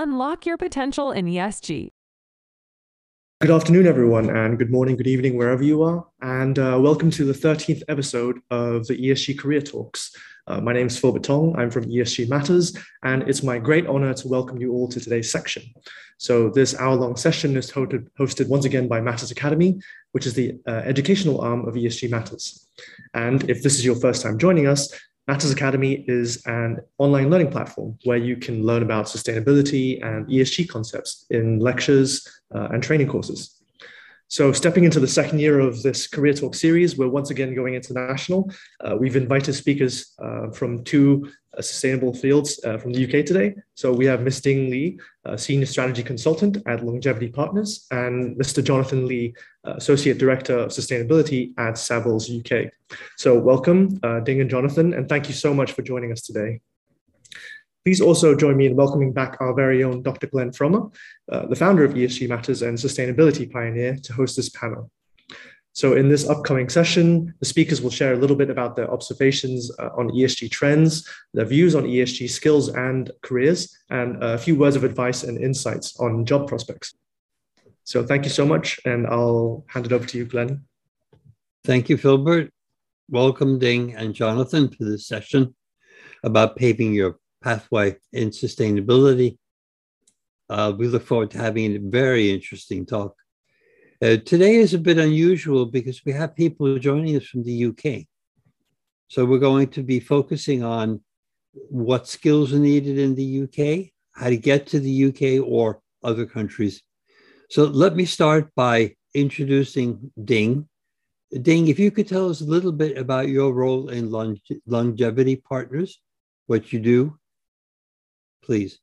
Unlock your potential in ESG. Good afternoon, everyone, and good morning, good evening, wherever you are. And uh, welcome to the 13th episode of the ESG Career Talks. Uh, my name is Philbert Tong. I'm from ESG Matters, and it's my great honor to welcome you all to today's section. So, this hour long session is hosted, hosted once again by Matters Academy, which is the uh, educational arm of ESG Matters. And if this is your first time joining us, Matters Academy is an online learning platform where you can learn about sustainability and ESG concepts in lectures uh, and training courses. So, stepping into the second year of this Career Talk series, we're once again going international. Uh, we've invited speakers uh, from two uh, sustainable fields uh, from the UK today. So, we have Ms. Ding Li, Senior Strategy Consultant at Longevity Partners, and Mr. Jonathan Li, uh, Associate Director of Sustainability at Savills UK. So, welcome, uh, Ding and Jonathan, and thank you so much for joining us today. Please also join me in welcoming back our very own Dr. Glenn Frommer, uh, the founder of ESG Matters and Sustainability Pioneer, to host this panel. So in this upcoming session, the speakers will share a little bit about their observations uh, on ESG trends, their views on ESG skills and careers, and a few words of advice and insights on job prospects. So thank you so much, and I'll hand it over to you, Glenn. Thank you, Philbert. Welcome, Ding and Jonathan, to this session about paving your pathway in sustainability. Uh, we look forward to having a very interesting talk. Uh, today is a bit unusual because we have people joining us from the UK. So we're going to be focusing on what skills are needed in the UK, how to get to the UK or other countries. So let me start by introducing Ding. Ding, if you could tell us a little bit about your role in longe- Longevity Partners, what you do, please.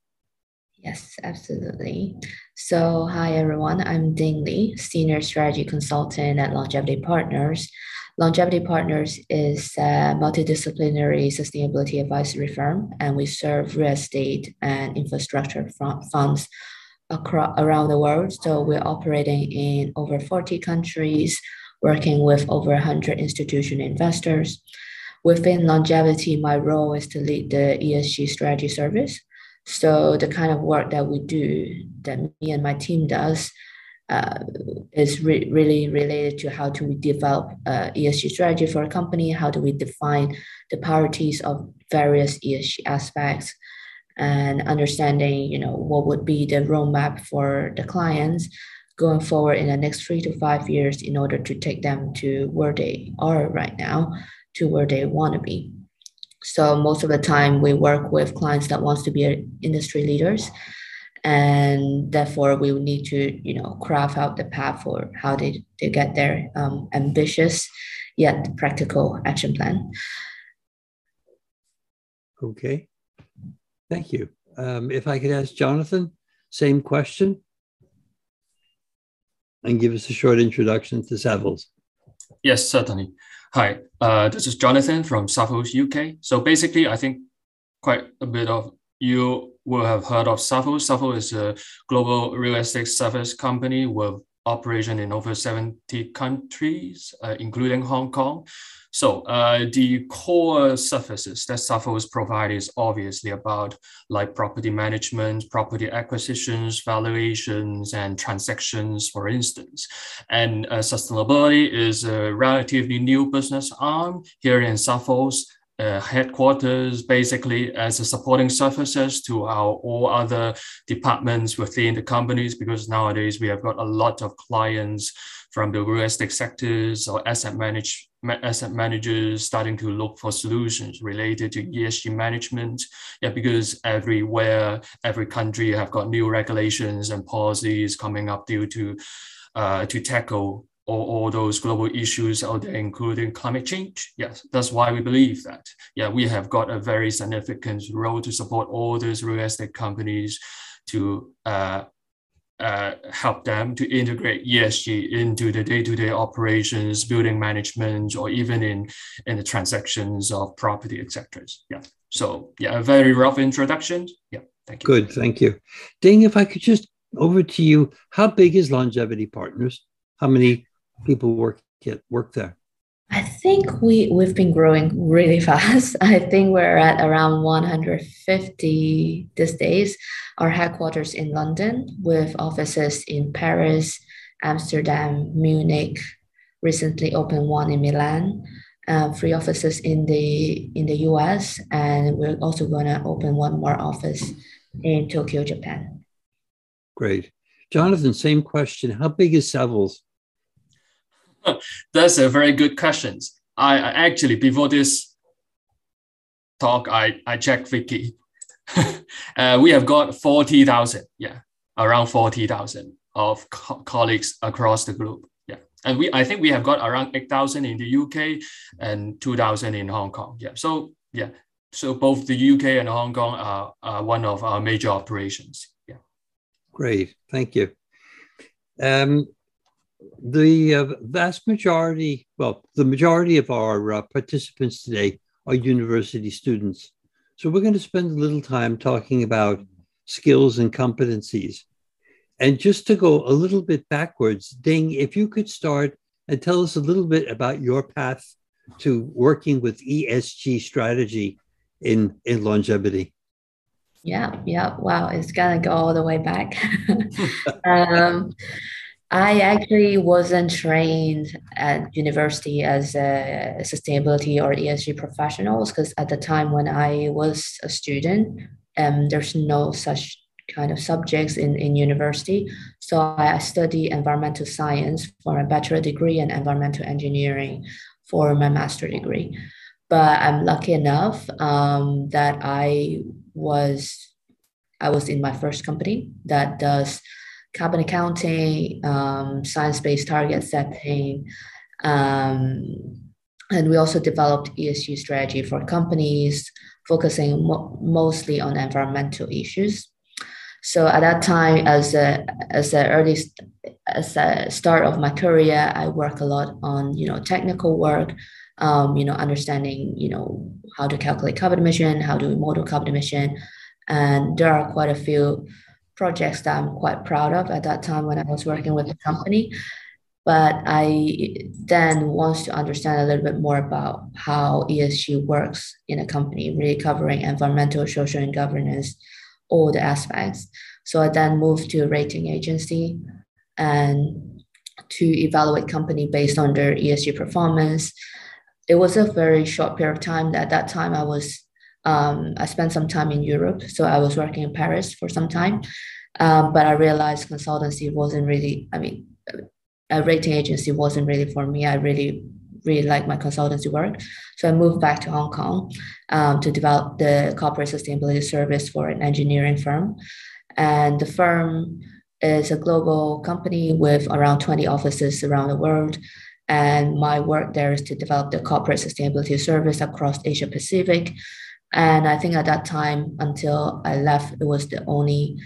Yes, absolutely. So, hi everyone, I'm Ding Li, Senior Strategy Consultant at Longevity Partners. Longevity Partners is a multidisciplinary sustainability advisory firm, and we serve real estate and infrastructure funds across, around the world. So, we're operating in over 40 countries, working with over 100 institutional investors. Within longevity, my role is to lead the ESG strategy service so the kind of work that we do, that me and my team does, uh, is re- really related to how do we develop uh, ESG strategy for a company, how do we define the priorities of various ESG aspects, and understanding, you know, what would be the roadmap for the clients going forward in the next three to five years in order to take them to where they are right now to where they want to be. So most of the time we work with clients that wants to be industry leaders. And therefore we need to you know craft out the path for how they, they get their um, ambitious yet practical action plan. Okay. Thank you. Um, if i could ask jonathan same question? And give us a short introduction to savills. Yes certainly Hi, uh, this is Jonathan from Savills UK. So basically, I think quite a bit of you will have heard of Savills. Savills is a global real estate service company with operation in over 70 countries, uh, including Hong Kong. So uh, the core services that Savills provide is obviously about like property management, property acquisitions, valuations, and transactions, for instance. And uh, sustainability is a relatively new business arm here in Savills. Uh, headquarters basically as a supporting services to our all other departments within the companies because nowadays we have got a lot of clients from the real estate sectors or asset manage asset managers starting to look for solutions related to ESG management. Yeah, because everywhere, every country have got new regulations and policies coming up due to uh, to tackle all, all those global issues out there, including climate change. Yes, that's why we believe that. Yeah, we have got a very significant role to support all those real estate companies to uh, uh, help them to integrate ESG into the day-to-day operations, building management, or even in, in the transactions of property, etc. Yeah. So yeah, a very rough introduction. Yeah. Thank you. Good. Thank you. Ding, if I could just over to you, how big is Longevity Partners? How many people work get work there? I think we we've been growing really fast. I think we're at around 150 these days. Our headquarters in London, with offices in Paris, Amsterdam, Munich. Recently opened one in Milan. Uh, three offices in the in the U.S. and we're also going to open one more office in Tokyo, Japan. Great, Jonathan. Same question. How big is Savills? That's a very good question. I, actually before this talk, I I checked Wiki. uh, we have got forty thousand, yeah, around forty thousand of co- colleagues across the globe. Yeah, and we I think we have got around eight thousand in the UK and two thousand in Hong Kong. Yeah, so yeah, so both the UK and Hong Kong are, are one of our major operations. Yeah. Great, thank you. Um, the uh, vast majority, well, the majority of our uh, participants today are university students. So we're going to spend a little time talking about skills and competencies. And just to go a little bit backwards, Ding, if you could start and tell us a little bit about your path to working with ESG strategy in, in longevity. Yeah, yeah. Wow, it's gonna go all the way back. um, I actually wasn't trained at university as a sustainability or ESG professionals because at the time when I was a student, um, there's no such kind of subjects in, in university. So I studied environmental science for a bachelor degree and environmental engineering for my master degree. But I'm lucky enough um, that I was I was in my first company that does carbon accounting, um, science-based target setting, um, and we also developed ESG strategy for companies, focusing mo- mostly on environmental issues. So at that time, as a as a early as a start of my career, I work a lot on you know technical work, um, you know understanding you know how to calculate carbon emission, how to model carbon emission, and there are quite a few projects that I'm quite proud of at that time when I was working with the company. But I then wants to understand a little bit more about how ESG works in a company, really covering environmental, social, and governance, all the aspects. So I then moved to a rating agency and to evaluate company based on their ESG performance. It was a very short period of time. At that time, I was um, I spent some time in Europe, so I was working in Paris for some time. Um, but I realized consultancy wasn't really, I mean, a rating agency wasn't really for me. I really, really like my consultancy work. So I moved back to Hong Kong um, to develop the corporate sustainability service for an engineering firm. And the firm is a global company with around 20 offices around the world. And my work there is to develop the corporate sustainability service across Asia Pacific and I think at that time, until I left, it was the only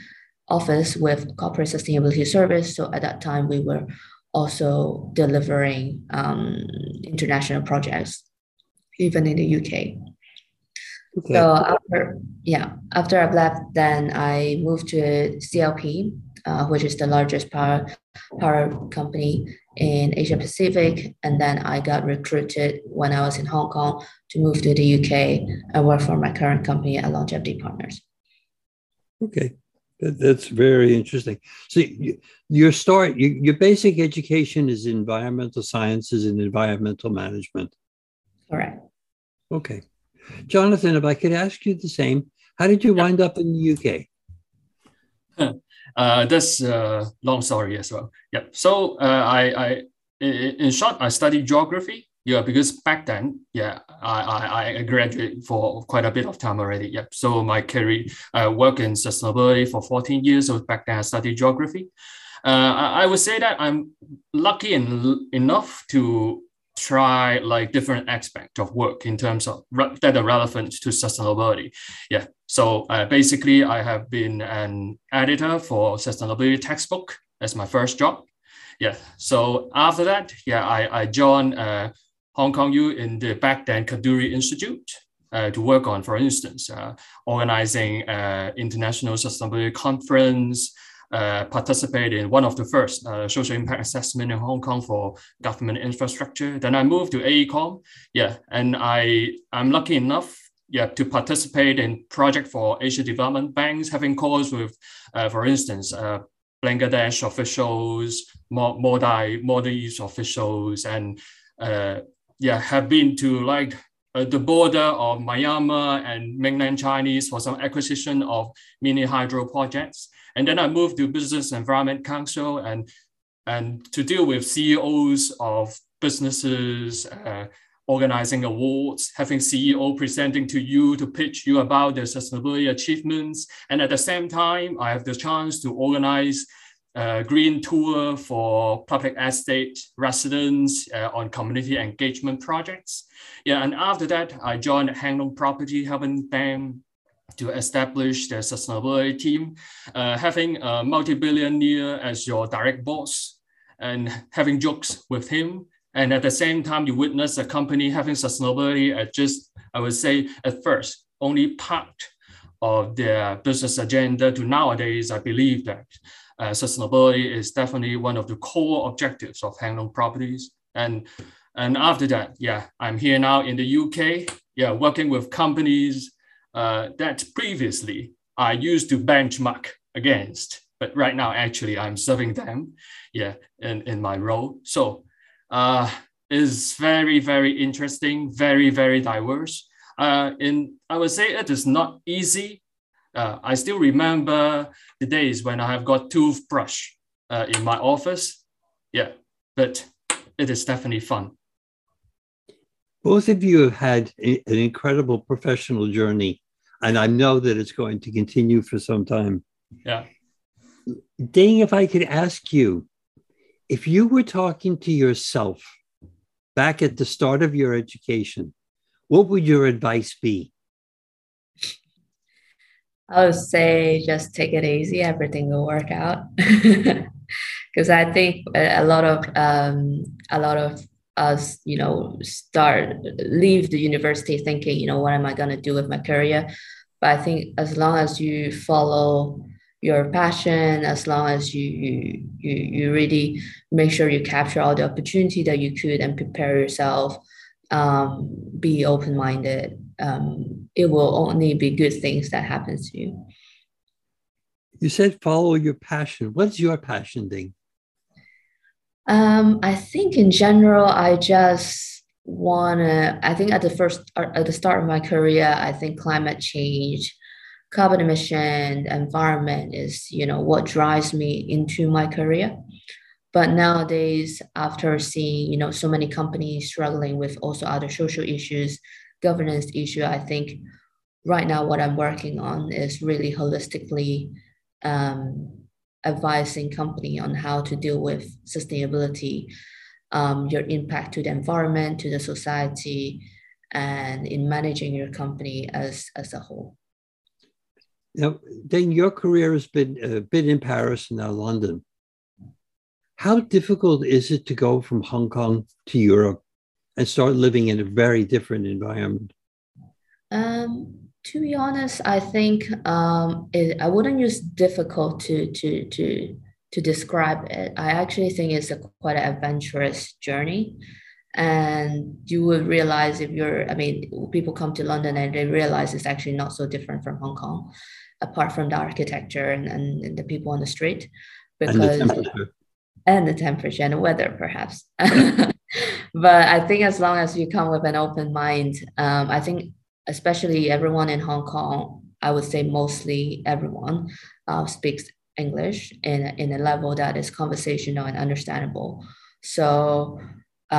office with corporate sustainability service. So at that time, we were also delivering um, international projects, even in the UK. Okay. So after yeah, after I've left, then I moved to CLP, uh, which is the largest power power company in Asia Pacific, and then I got recruited when I was in Hong Kong to move to the UK and work for my current company at Longevity Partners. Okay, that's very interesting. So your start, your basic education is environmental sciences and environmental management. Correct. Okay, Jonathan, if I could ask you the same, how did you wind up in the UK? Uh, that's a long story as well. Yeah. So uh, I, I, in short, I studied geography. Yeah, because back then, yeah, I, I, I graduated for quite a bit of time already. Yeah. So my career, I worked in sustainability for 14 years. So back then I studied geography. Uh, I, I would say that I'm lucky en- enough to try like different aspect of work in terms of re- that are relevant to sustainability. Yeah. So uh, basically, I have been an editor for sustainability textbook as my first job. Yeah. So after that, yeah, I, I joined uh, Hong Kong U in the back then Kadoorie Institute uh, to work on, for instance, uh, organizing uh, international sustainability conference, uh, participate in one of the first uh, social impact assessment in Hong Kong for government infrastructure. Then I moved to AECOM, yeah, and I I'm lucky enough, yeah, to participate in project for Asia Development Banks, having calls with, uh, for instance, uh, Bangladesh officials, Maldives, Maldives officials, and uh, yeah, have been to like uh, the border of Myanmar and mainland Chinese for some acquisition of mini hydro projects. And then I moved to Business Environment Council and, and to deal with CEOs of businesses, uh, organizing awards, having CEO presenting to you to pitch you about their sustainability achievements. And at the same time, I have the chance to organize a green tour for public estate residents uh, on community engagement projects. Yeah, and after that, I joined Hang Property, helping them to establish their sustainability team, uh, having a multi-billionaire as your direct boss and having jokes with him. And at the same time, you witness a company having sustainability at just, I would say, at first, only part of their business agenda to nowadays, I believe that uh, sustainability is definitely one of the core objectives of Hang Lung Properties. And, and after that, yeah, I'm here now in the UK, yeah, working with companies uh, that previously I used to benchmark against, but right now actually I'm serving them, yeah, in, in my role. So uh, it's very, very interesting, very, very diverse. Uh, in I would say it is not easy. Uh, I still remember the days when I have got toothbrush uh, in my office. Yeah, but it is definitely fun. Both of you have had a, an incredible professional journey, and I know that it's going to continue for some time. Yeah. Ding, if I could ask you, if you were talking to yourself back at the start of your education, what would your advice be? I would say just take it easy. Everything will work out. Because I think a lot of um, a lot of us, you know, start leave the university thinking, you know, what am I going to do with my career? But I think as long as you follow your passion as long as you you you, you really make sure you capture all the opportunity that you could and prepare yourself um, be open-minded um, it will only be good things that happens to you. You said follow your passion. What's your passion thing um, i think in general i just want to i think at the first at the start of my career i think climate change carbon emission environment is you know what drives me into my career. But nowadays after seeing you know so many companies struggling with also other social issues governance issue i think right now what i'm working on is really holistically um, advising company on how to deal with sustainability um, your impact to the environment to the society and in managing your company as as a whole now, then your career has been a uh, bit in Paris and now London. How difficult is it to go from Hong Kong to Europe and start living in a very different environment? Um, to be honest, I think um, it, I wouldn't use difficult to to to to describe it. I actually think it's a quite an adventurous journey, and you would realize if you're. I mean, people come to London and they realize it's actually not so different from Hong Kong apart from the architecture and, and, and the people on the street because and the temperature and the, temperature and the weather perhaps but i think as long as you come with an open mind um, i think especially everyone in hong kong i would say mostly everyone uh, speaks english in, in a level that is conversational and understandable so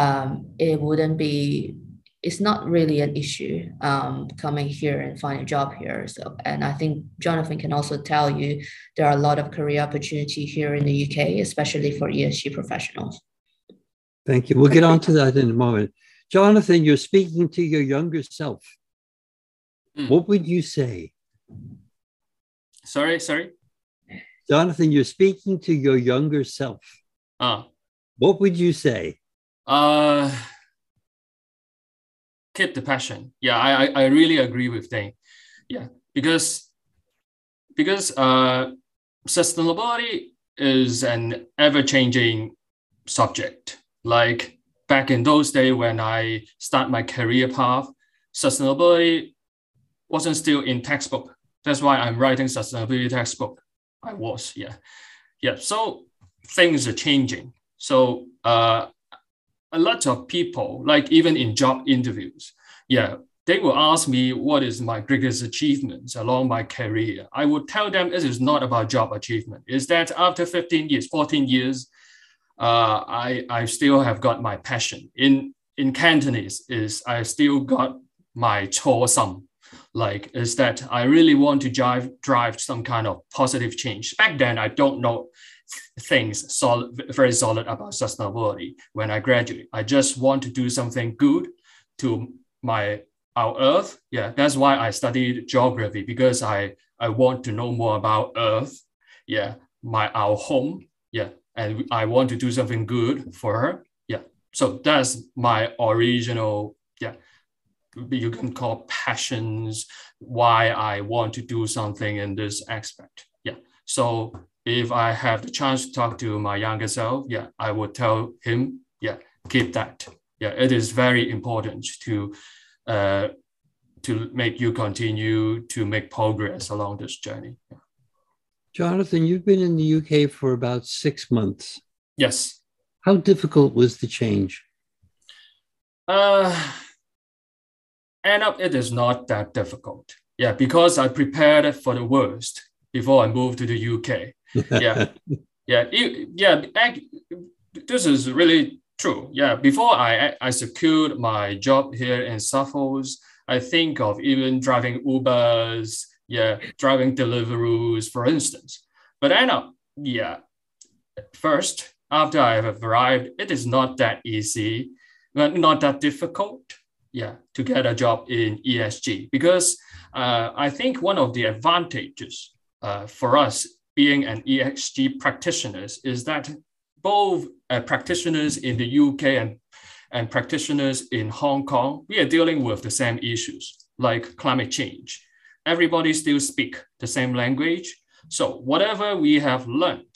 um, it wouldn't be it's not really an issue um, coming here and finding a job here. So, and I think Jonathan can also tell you there are a lot of career opportunity here in the UK, especially for ESG professionals. Thank you. We'll get on to that in a moment. Jonathan, you're speaking to your younger self. Mm. What would you say? Sorry, sorry. Jonathan, you're speaking to your younger self. Ah. What would you say? Uh keep the passion. Yeah, I, I, I really agree with Ding. Yeah, because because uh, sustainability is an ever-changing subject. Like back in those days when I start my career path, sustainability wasn't still in textbook. That's why I'm writing sustainability textbook. I was, yeah. Yeah. So things are changing. So uh, a lot of people, like even in job interviews, yeah, they will ask me what is my greatest achievements along my career. I would tell them it is not about job achievement. Is that after 15 years, 14 years, uh, I, I still have got my passion. In in Cantonese is I still got my 初心 like is that I really want to drive drive some kind of positive change. Back then, I don't know things solid, very solid about sustainability. When I graduate, I just want to do something good to my our Earth. Yeah, that's why I studied geography because I I want to know more about Earth. Yeah, my our home. Yeah, and I want to do something good for her. Yeah, so that's my original. You can call passions why I want to do something in this aspect. Yeah. So if I have the chance to talk to my younger self, yeah, I would tell him, yeah, keep that. Yeah, it is very important to uh, to make you continue to make progress along this journey. Yeah. Jonathan, you've been in the UK for about six months. Yes. How difficult was the change? Uh, end up it is not that difficult. Yeah, because I prepared for the worst before I moved to the UK. Yeah, yeah, it, yeah. This is really true. Yeah, before I I secured my job here in Savills, I think of even driving Ubers, yeah, driving Deliveroo, for instance. But end up, yeah, first after I have arrived, it is not that easy, not that difficult yeah, to get a job in ESG because uh, I think one of the advantages uh, for us being an ESG practitioners is that both uh, practitioners in the UK and, and practitioners in Hong Kong, we are dealing with the same issues like climate change. Everybody still speak the same language. So whatever we have learned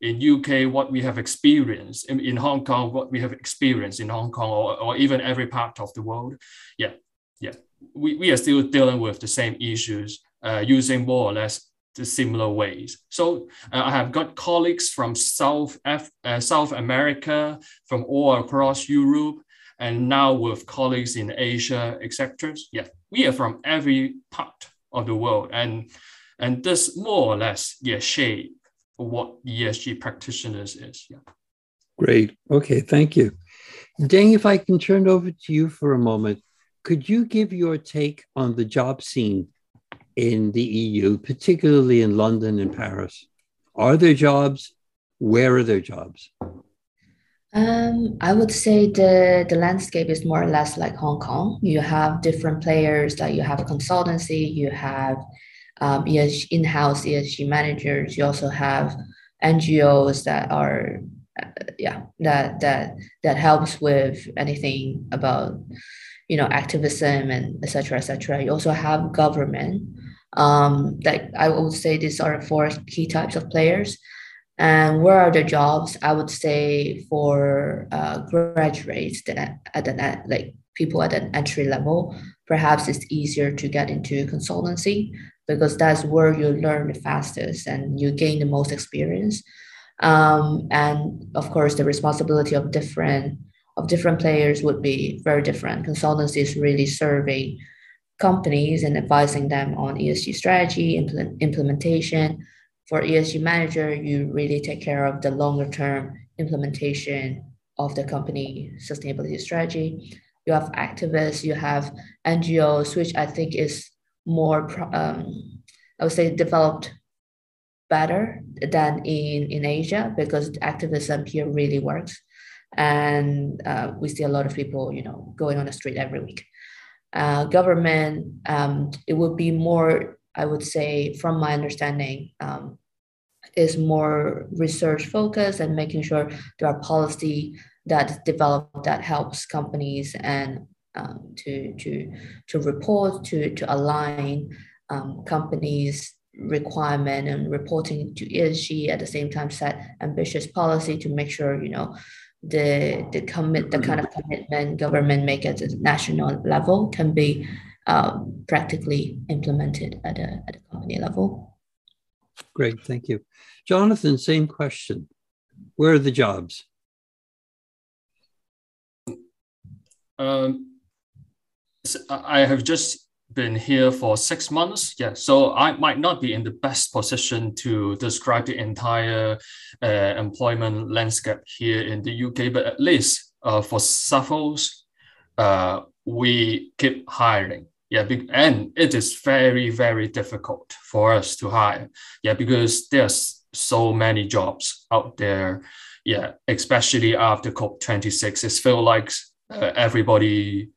in UK, what we have experienced in, in Hong Kong, what we have experienced in Hong Kong, or, or even every part of the world. Yeah, yeah, we, we are still dealing with the same issues uh, using more or less the similar ways. So uh, I have got colleagues from South F, uh, South America, from all across Europe, and now with colleagues in Asia, etc. Yeah, we are from every part of the world, and and this more or less yeah shape what ESG practitioners is. Yeah. Great. Okay, thank you. Ding, if I can turn over to you for a moment, could you give your take on the job scene in the EU, particularly in London and Paris? Are there jobs? Where are there jobs? Um, I would say the, the landscape is more or less like Hong Kong. You have different players, like you have consultancy, you have um, ESG, in-house ESG managers. You also have NGOs that are, uh, yeah, that that that helps with anything about, you know, activism and etc. etc. You also have government. Um, that I would say these are four key types of players. And where are the jobs? I would say for uh, graduates at the like people at an entry level, perhaps it's easier to get into consultancy because that's where you learn the fastest and you gain the most experience. Um, and of course, the responsibility of different of different players would be very different. Consultancy is really serving companies and advising them on ESG strategy, implement, implementation. For ESG manager, you really take care of the longer term implementation of the company sustainability strategy. You have activists, you have NGOs, which I think is more, um, I would say, developed better than in, in Asia because activism here really works. And uh, we see a lot of people, you know, going on the street every week. Uh, government, um, it would be more, I would say, from my understanding, um, is more research focused and making sure there are policy that develop that helps companies and um, to, to, to report, to, to align um, companies' requirement and reporting to ESG at the same time set ambitious policy to make sure you know the the commit the kind of commitment government make at the national level can be um, practically implemented at a at a company level. Great, thank you, Jonathan. Same question. Where are the jobs? Um, I have just been here for six months. Yeah, so I might not be in the best position to describe the entire uh, employment landscape here in the UK, but at least uh, for Savills, uh, we keep hiring. Yeah, and it is very, very difficult for us to hire. Yeah, because there's so many jobs out there. Yeah, especially after COP26, it feels like uh, everybody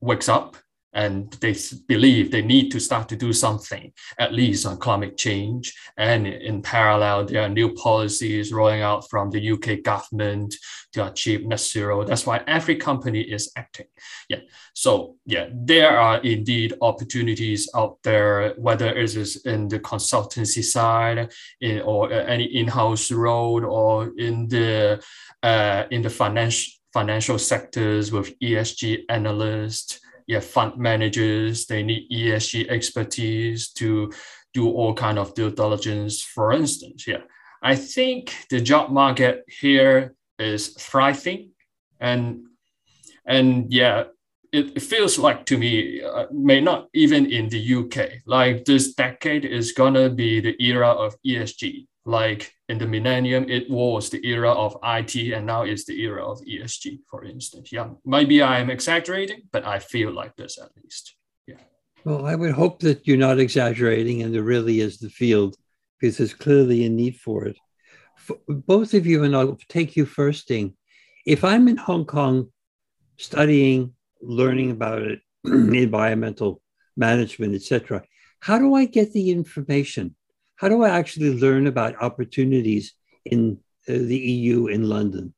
wakes up and they believe they need to start to do something, at least on climate change. And in parallel, there are new policies rolling out from the UK government to achieve net zero. That's why every company is acting. Yeah. So yeah, there are indeed opportunities out there, whether it is in the consultancy side, in, or any in-house role, or in the uh, in the financial financial sectors with ESG analysts yeah, fund managers, they need ESG expertise to do all kind of due diligence, for instance. Yeah, I think the job market here is thriving, and and yeah, it, feels like to me, uh, may not even in the UK, like this decade is gonna be the era of ESG like in the millennium, it was the era of IT, and now it's the era of ESG, for instance. Yeah, maybe I'm exaggerating, but I feel like this at least. Yeah. Well, I would hope that you're not exaggerating, and there really is the field, because there's clearly a need for it. For both of you, and I'll take you first, Ding. If I'm in Hong Kong studying, learning about it, environmental management, etc., how do I get the information? how do I actually learn about opportunities in uh, the EU in London?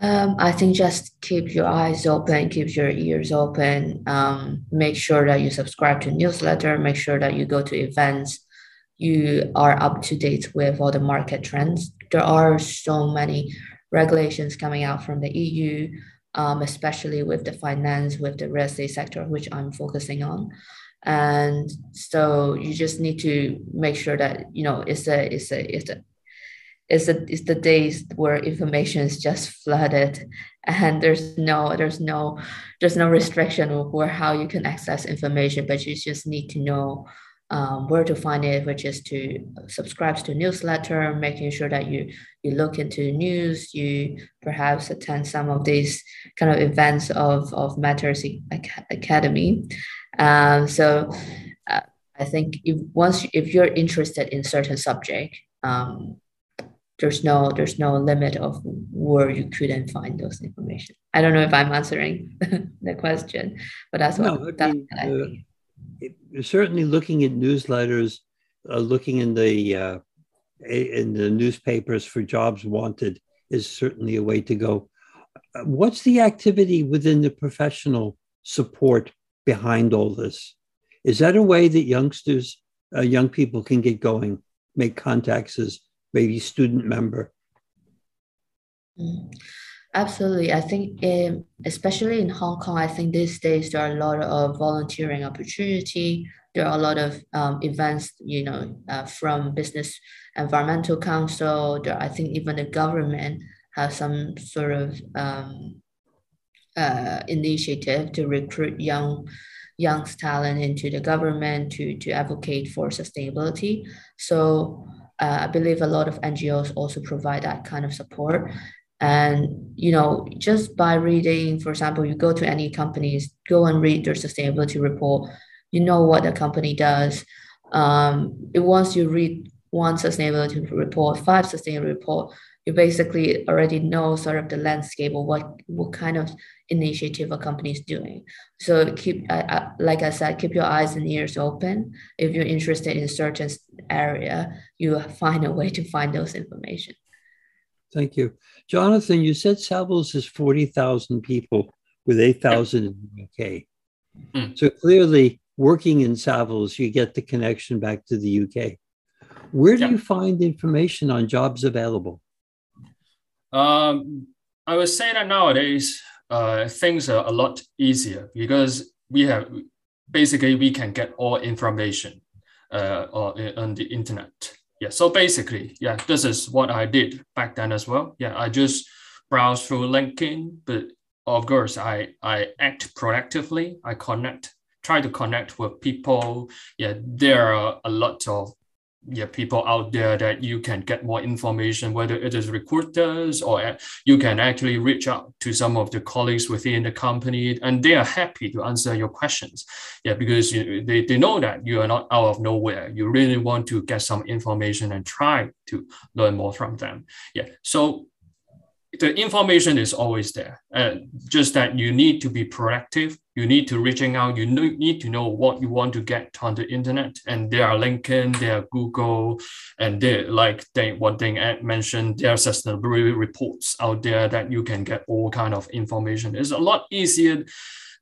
Um, I think just keep your eyes open, keep your ears open. Um, make sure that you subscribe to newsletter. Make sure that you go to events. You are up to date with all the market trends. There are so many regulations coming out from the EU, um, especially with the finance, with the real estate sector, which I'm focusing on. And so you just need to make sure that you know it's a it's a it's a it's a it's the days where information is just flooded and there's no there's no there's no restriction where how you can access information but you just need to know um, where to find it which is to subscribe to newsletter making sure that you you look into news you perhaps attend some of these kind of events of of matters academy um, so uh, I think if once if you're interested in certain subject, um, there's no there's no limit of where you couldn't find those information. I don't know if I'm answering the question, but that's what, no, that's mean, what I uh, certainly looking at newsletters, uh, looking in the uh, in the newspapers for jobs wanted is certainly a way to go. Uh, what's the activity within the professional support behind all this. Is that a way that youngsters, uh, young people can get going, make contacts as maybe student member? Mm, absolutely. I think, in, especially in Hong Kong, I think these days there are a lot of volunteering opportunity. There are a lot of um, events, you know, uh, from Business Environmental Council. There, I think even the government has some sort of um, uh, initiative to recruit young young talent into the government to, to advocate for sustainability. So uh, I believe a lot of NGOs also provide that kind of support. And you know, just by reading, for example, you go to any companies, go and read their sustainability report. You know what the company does. Um, it, once you read one sustainability report, five sustainability report, you basically already know sort of the landscape of what what kind of initiative a company is doing. So keep, uh, uh, like I said, keep your eyes and ears open. If you're interested in a certain area, you find a way to find those information. Thank you, Jonathan. You said Savills is forty thousand people with eight thousand in the UK. Mm. So clearly, working in Savills, you get the connection back to the UK. Where do Yeah. you find information on jobs available? Um, I would say that nowadays, uh, things are a lot easier because we have basically we can get all information uh, on, on the internet. Yeah. So basically, yeah, this is what I did back then as well. Yeah, I just browse through LinkedIn, but of course, I I act proactively. I connect, try to connect with people. Yeah, there are a lot of yeah people out there that you can get more information whether it is recruiters or uh, you can actually reach out to some of the colleagues within the company and they are happy to answer your questions. Yeah because you, they, they know that you are not out of nowhere. You really want to get some information and try to learn more from them. Yeah so the information is always there uh, just that you need to be proactive you need to reaching out. You need to know what you want to get on the internet. And there are linkedin there are google and there like they thing ed mentioned there are sustainability reports out there that you can get all kind of information. It's a lot easier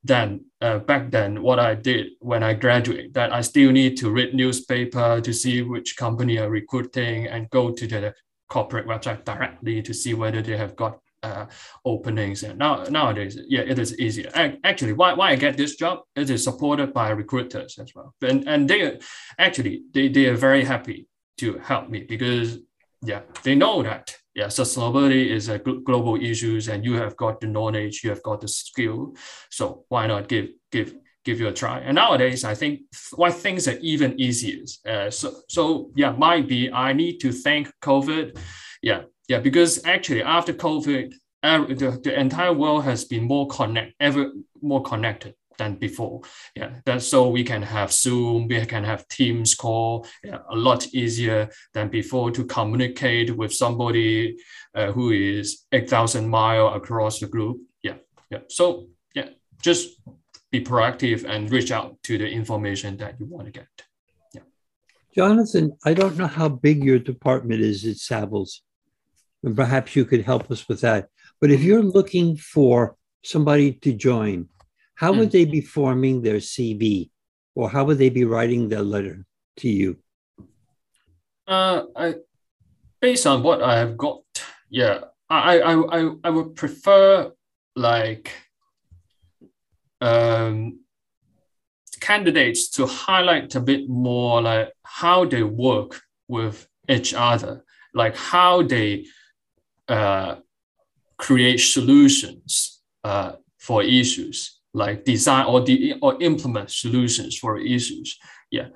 than uh, back then what i did when i graduated that i still need to read newspaper to see which company are recruiting and go to the corporate website directly to see whether they have got uh, openings. And now nowadays, yeah, it is easier. Actually, why, why I get this job? It is supported by recruiters as well, and and they actually they, they are very happy to help me because yeah, they know that yeah, sustainability is a global issues, and you have got the knowledge, you have got the skill, so why not give give give you a try. And nowadays, I think why things are even easier. Uh, so, so yeah, might be I need to thank COVID. Yeah, yeah, because actually after COVID, the, the entire world has been more connect, ever more connected than before. Yeah, that's so we can have Zoom, we can have Teams call, yeah, a lot easier than before to communicate with somebody uh, who is eight thousand mile across the globe. Yeah, yeah. So yeah, just be proactive and reach out to the information that you want to get. Yeah. Jonathan, I don't know how big your department is at Savills. And perhaps you could help us with that. But if you're looking for somebody to join, how would they be forming their CV or how would they be writing their letter to you? Uh, I based on what I have got, yeah, I I I I would prefer like um candidates to highlight a bit more like how they work with each other, like how they uh, create solutions uh, for issues, like design or the or implement solutions for issues. Yeah,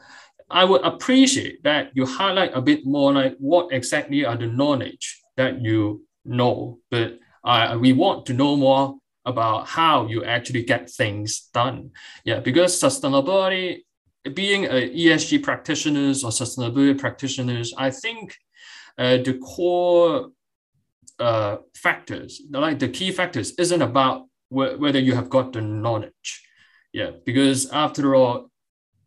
I would appreciate that you highlight a bit more like what exactly are the knowledge that you know, but uh, we want to know more about how you actually get things done. Yeah, because sustainability, being a ESG practitioners or sustainability practitioners, I think uh, the core uh, factors, like the key factors, isn't about wh- whether you have got the knowledge. Yeah, because after all,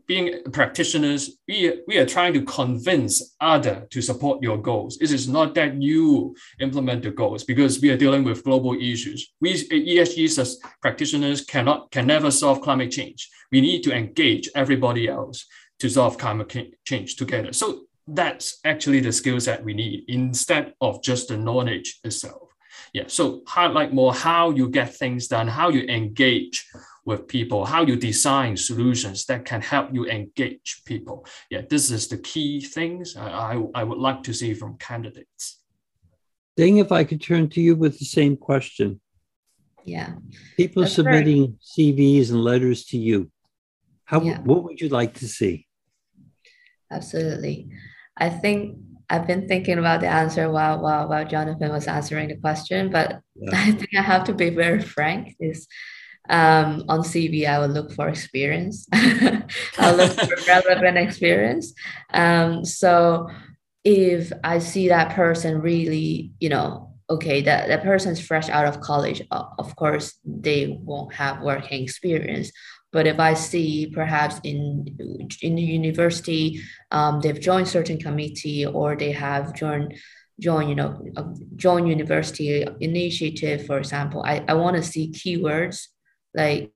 being practitioners, we, we are trying to convince other to support your goals. It is not that you implement the goals because we are dealing with global issues. We ESG practitioners cannot can never solve climate change. We need to engage everybody else to solve climate change together. So that's actually the skill set we need instead of just the knowledge itself. Yeah. So highlight more how you get things done, how you engage with people, how you design solutions that can help you engage people. Yeah, this is the key things I, I, I would like to see from candidates. Ding, if I could turn to you with the same question. Yeah. People That's submitting CVs and letters to you. How Yeah. what would you like to see? Absolutely. I think I've been thinking about the answer while while while Jonathan was answering the question, but Yeah. I think I have to be very frank. Is um, on CV, I will look for experience. I'll look for relevant experience. Um, so if I see that person really, you know, okay, that, that person's fresh out of college, of course, they won't have working experience. But if I see perhaps in in the university, um, they've joined certain committee or they have joined join you know a join university initiative for example i, I want to see keywords like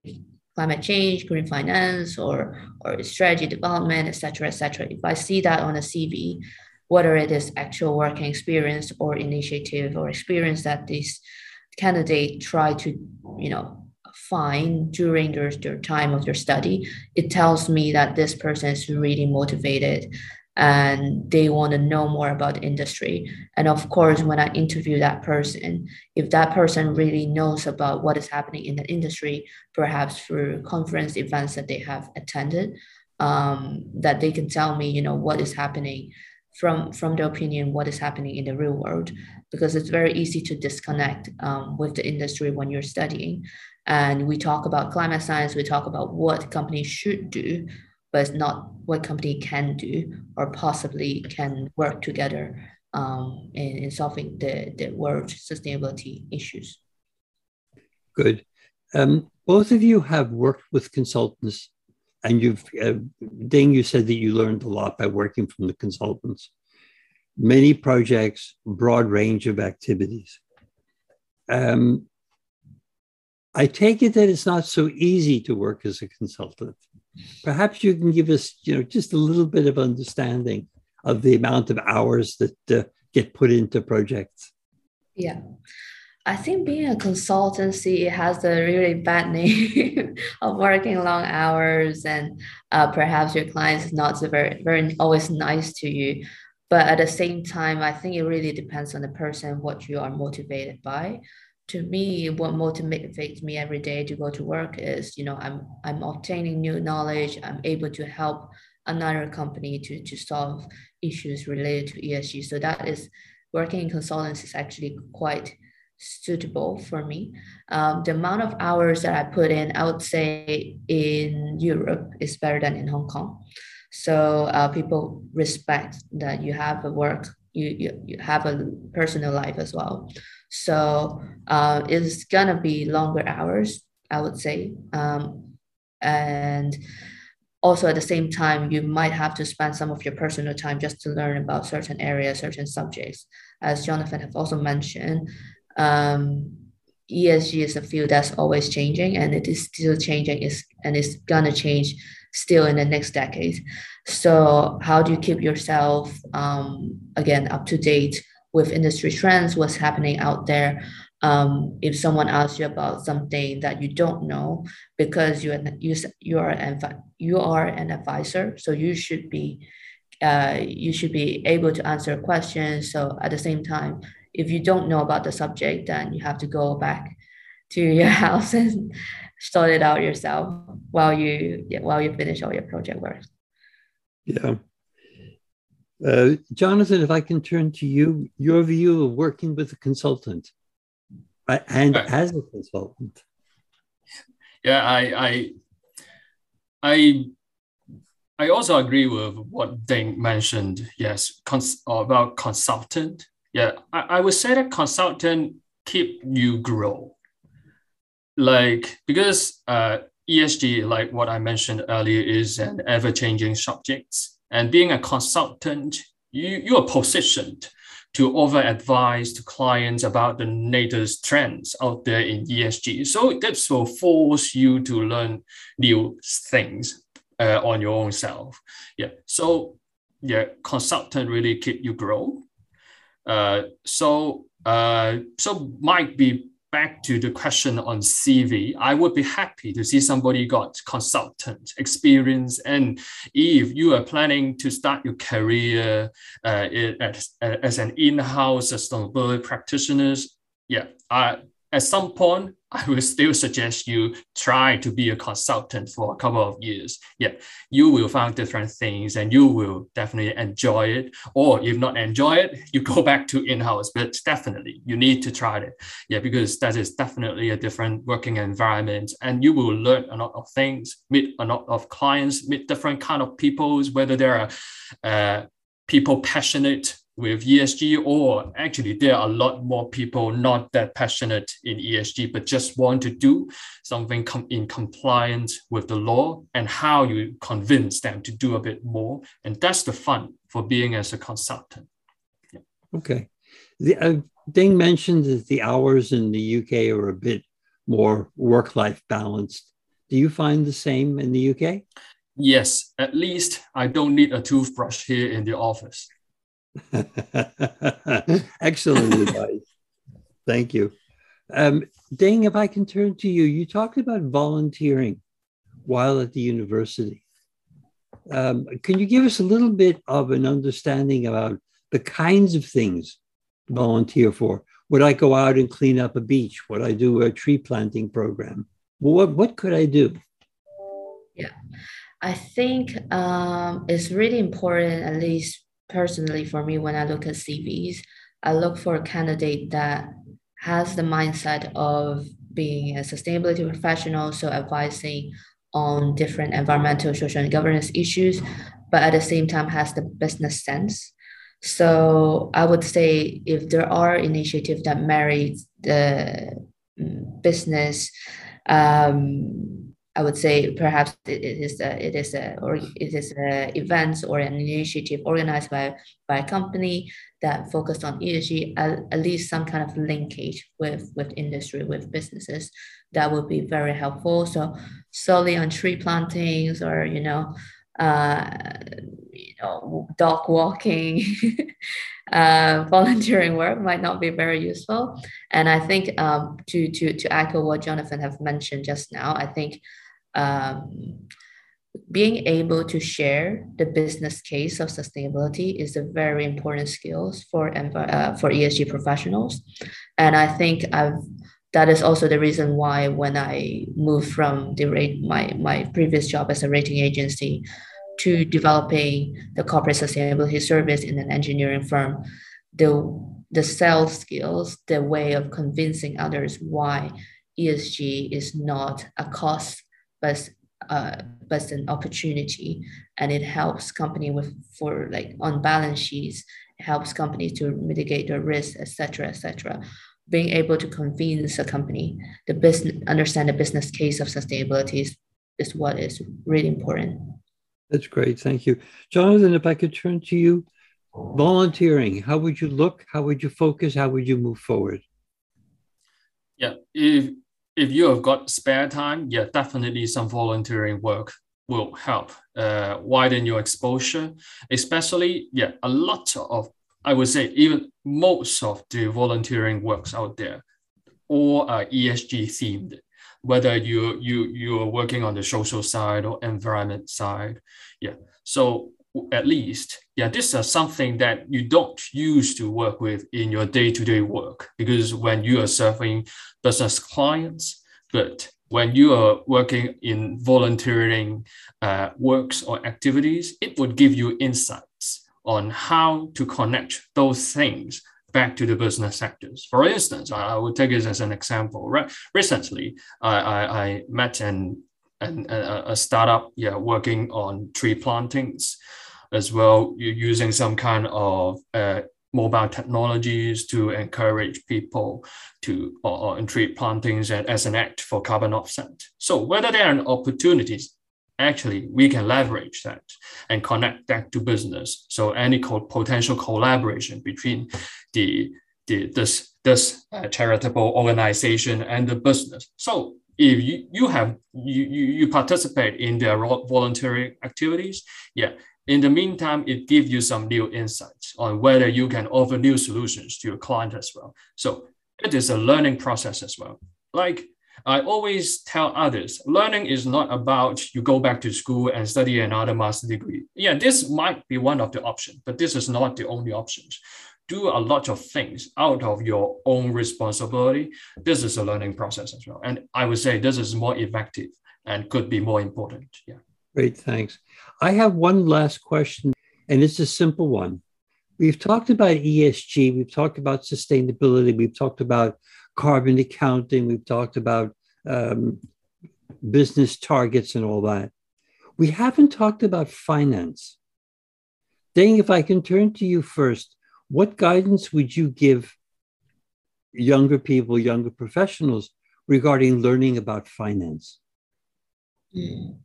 climate change, green finance, or or strategy development, etc., etc. If I see that on a CV, whether it is actual working experience or initiative or experience that this candidate try to, you know, find during their, their time of their study, it tells me that this person is really motivated and they want to know more about the industry. And of course, when I interview that person, if that person really knows about what is happening in the industry, perhaps through conference events that they have attended, um, that they can tell me, you know, what is happening from from the opinion what is happening in the real world. Because it's very easy to disconnect um, with the industry when you're studying and we talk about climate science we talk about what companies should do but not what company can do or possibly can work together um, in, in solving the, the world sustainability issues good um, both of you have worked with consultants and you've uh, Ding, you said that you learned a lot by working from the consultants. Many projects, broad range of activities. Um, I take it that it's not so easy to work as a consultant. Perhaps you can give us, you know, just a little bit of understanding of the amount of hours that uh, get put into projects. Yeah. I think being a consultancy has a really bad name of working long hours and uh, perhaps your clients not very very always nice to you. But at the same time, I think it really depends on the person what you are motivated by. To me, what motivates me every day to go to work is, you know, I'm I'm obtaining new knowledge. I'm able to help another company to to solve issues related to ESG. So that is working in consultants is actually quite suitable for me. Um, the amount of hours that I put in, I would say in Europe is better than in Hong Kong. So uh, people respect that you have a work, you, you, you have a personal life as well. So uh, it's gonna be longer hours, I would say. Um, and also at the same time, you might have to spend some of your personal time just to learn about certain areas, certain subjects. As Jonathan have also mentioned, um, ESG is a field that's always changing and it is still changing is and it's gonna change still in the next decade. So how do you keep yourself um, again up to date with industry trends, what's happening out there? Um, if someone asks you about something that you don't know, because you you you are an you are an advisor, so you should be uh, you should be able to answer questions. So at the same time, if you don't know about the subject, then you have to go back to your house and sort it out yourself while you while you finish all your project work. Yeah. Uh, Jonathan, if I can turn to you, your view of working with a consultant uh, and as a consultant. Yeah, I, I, I, I also agree with what Ding mentioned. Yes, cons- about consultant. Yeah, I, I would say that consultant keep you grow. Like because uh, ESG, like what I mentioned earlier, is an ever-changing subject. And being a consultant, you, you are positioned to over advise to clients about the latest trends out there in ESG. So this will force you to learn new things uh, on your own self. Yeah. So yeah, consultant really keep you grow. Uh, so uh, so might be back to the question on CV. I would be happy to see somebody got consultant experience, and if you are planning to start your career uh, as, as an in-house sustainability practitioner, yeah, at some point, I will still suggest you try to be a consultant for a couple of years. Yeah, you will find different things and you will definitely enjoy it. Or if not enjoy it, you go back to in-house. But definitely you need to try it. Yeah, because that is definitely a different working environment. And you will learn a lot of things, meet a lot of clients, meet different kind of peoples, whether there are uh, people passionate with ESG, or actually there are a lot more people not that passionate in ESG, but just want to do something com- in compliance with the law and how you convince them to do a bit more. And that's the fun for being as a consultant. Yeah. Okay. The, uh, Ding mentioned that the hours in the UK are a bit more work-life balanced. Do you find the same in the UK? Yes, at least I don't need a toothbrush here in the office. Excellent advice. Thank you. Um, Ding, if I can turn to you, you talked about volunteering while at the university. Um, can you give us a little bit of an understanding about the kinds of things volunteer for? Would I go out and clean up a beach? Would I do a tree planting program? What, what could I do? Yeah, I think um, it's really important, at least personally for me, when I look at CVs, I look for a candidate that has the mindset of being a sustainability professional, so advising on different environmental, social, and governance issues, but at the same time has the business sense. So I would say if there are initiatives that marry the business, um, I would say perhaps it is a, it is a or it is a events or an initiative organized by by a company that focused on ESG at, at least some kind of linkage with with industry with businesses that would be very helpful. So solely on tree plantings or you know uh, you know dog walking. uh, volunteering work might not be very useful, and I think um, to to to echo what Jonathan have mentioned just now, I think um, being able to share the business case of sustainability is a very important skills for uh, for ESG professionals, and I think I've that is also the reason why when I moved from the rate my my previous job as a rating agency to developing the corporate sustainability service in an engineering firm, the the sales skills, the way of convincing others why ESG is not a cost but uh, but an opportunity. And it helps company with for like on balance sheets helps companies to mitigate their risk etc etc being able to convince a company the business understand the business case of sustainability is, is what is really important. That's great. Thank you. Jonathan if i could turn to you. Volunteering. How would you look? How would you focus? How would you move forward? Yeah. If if you have got spare time, yeah, definitely some volunteering work will help uh, widen your exposure. Especially, yeah, a lot of I would say even most of the volunteering works out there, all are ESG themed. Whether you you you are working on the social side or environment side, yeah. So at least, yeah, this is something that you don't use to work with in your day-to-day work because when you are serving business clients, but when you are working in volunteering uh, works or activities, it would give you insights on how to connect those things back to the business sectors. For instance, I, will take it as an example. Right, recently, I, I, I met an, an a, a startup, yeah, working on tree plantings as well, you're using some kind of uh, mobile technologies to encourage people to or, or treat plantings as an act for carbon offset. So whether there are opportunities, actually we can leverage that and connect that to business. So any co- potential collaboration between the, the this this uh, charitable organization and the business. So if you, you have you, you, you participate in their voluntary activities, yeah, in the meantime, it gives you some new insights on whether you can offer new solutions to your client as well. So it is a learning process as well. Like I always tell others, learning is not about you go back to school and study another master degree. Yeah, this might be one of the options, but this is not the only options. Do a lot of things out of your own responsibility. This is a learning process as well. And I would say this is more effective and could be more important. Yeah. Great, thanks. I have one last question, and it's a simple one. We've talked about ESG, we've talked about sustainability, we've talked about carbon accounting, we've talked about um, business targets and all that. We haven't talked about finance. Ding, if I can turn to you first, what guidance would you give younger people, younger professionals regarding learning about finance? Mm.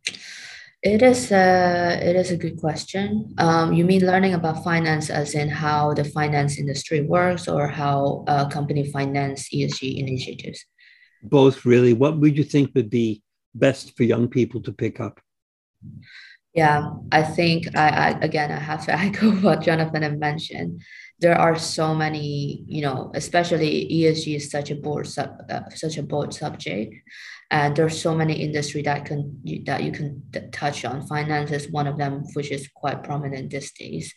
It is a it is a good question. Um, you mean learning about finance as in how the finance industry works, or how a company finance ESG initiatives? Both, really. What would you think would be best for young people to pick up? Yeah, I think I, I again I have to echo what Jonathan had mentioned. There are so many, you know, especially ESG is such a broad sub, uh, such a broad subject, and there's so many industry that can that you can touch on. Finance is one of them, which is quite prominent these days.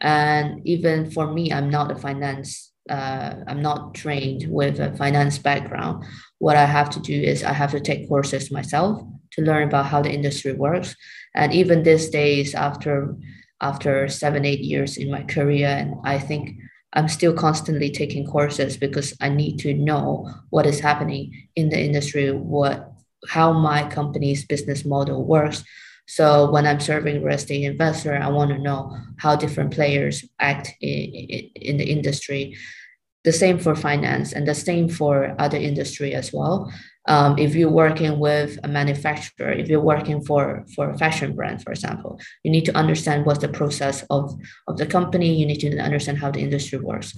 And even for me, I'm not a finance. Uh, I'm not trained with a finance background. What I have to do is I have to take courses myself to learn about how the industry works. And even these days, after after seven eight years in my career, and I think I'm still constantly taking courses because I need to know what is happening in the industry, what how my company's business model works. So when I'm serving real estate investor, I want to know how different players act in, in, in the industry. The same for finance and the same for other industry as well. Um, if you're working with a manufacturer, if you're working for, for a fashion brand, for example, you need to understand what's the process of, of the company. You need to understand how the industry works.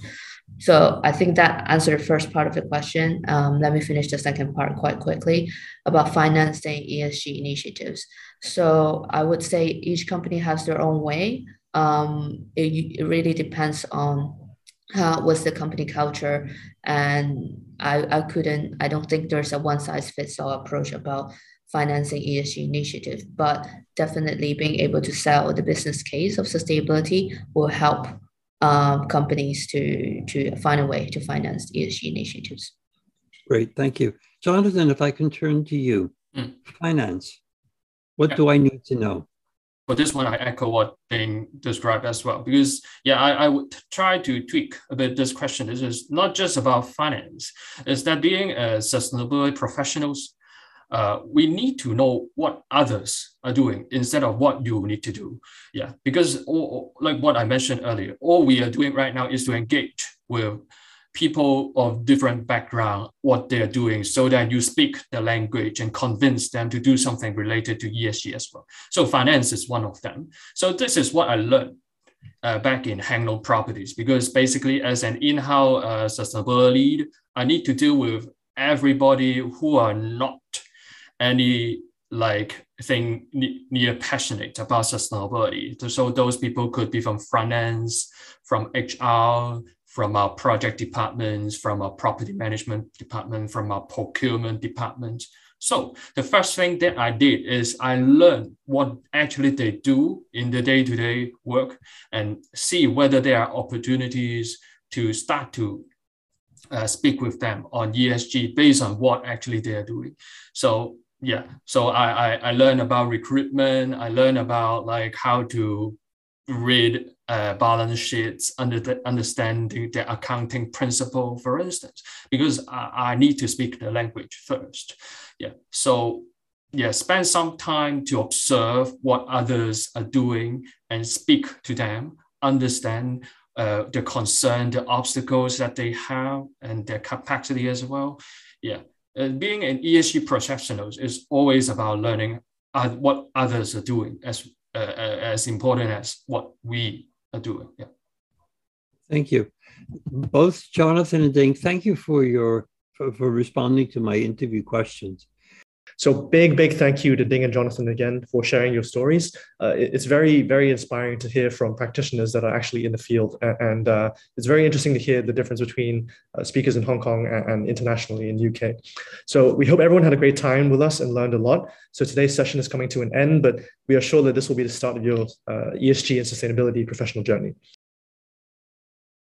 So I think that answered the first part of the question. Um, let me finish the second part quite quickly about financing ESG initiatives. So I would say each company has their own way. Um, it, it really depends on uh, what's the company culture? And I, I couldn't i don't think there's a one size fits all approach about financing esg initiative but definitely being able to sell the business case of sustainability will help um, companies to to find a way to finance esg initiatives. Great thank you. Jonathan if i can turn to you. Mm. finance. What yeah. do i need to know for this one, I echo what Ding described as well, because yeah, I, I would try to tweak a bit this question. This is not just about finance. Is that being a sustainability professionals, uh, we need to know what others are doing instead of what you need to do. Yeah, because all, like what I mentioned earlier, all we are doing right now is to engage with people of different background what they're doing so that you speak the language and convince them to do something related to ESG as well. So finance is one of them. So this is what I learned uh, back in Hang Lung Properties because basically as an in-house uh, sustainability lead, I need to deal with everybody who are not any like thing near passionate about sustainability. So those people could be from finance, from HR, from our project departments, from our property management department, from our procurement department. So the first thing that I did is I learned what actually they do in the day-to-day work and see whether there are opportunities to start to uh, speak with them on ESG based on what actually they are doing. So yeah, so I, I, I learned about recruitment. I learned about like how to read uh, balance sheets, under the, understanding the accounting principle, for instance, because I, I need to speak the language first. Yeah. So yeah, spend some time to observe what others are doing and speak to them, understand uh, the concern, the obstacles that they have, and their capacity as well. Yeah, uh, being an ESG professional is always about learning uh, what others are doing as uh, uh, as important as what we doing. Yeah. Thank you, both Jonathan and Ding. Thank you for your for, for responding to my interview questions. So big, big thank you to Ding and Jonathan again for sharing your stories. Uh, it's very, very inspiring to hear from practitioners that are actually in the field. And uh, it's very interesting to hear the difference between uh, speakers in Hong Kong and, internationally in UK. So we hope everyone had a great time with us and learned a lot. So today's session is coming to an end, but we are sure that this will be the start of your uh, ESG and sustainability professional journey.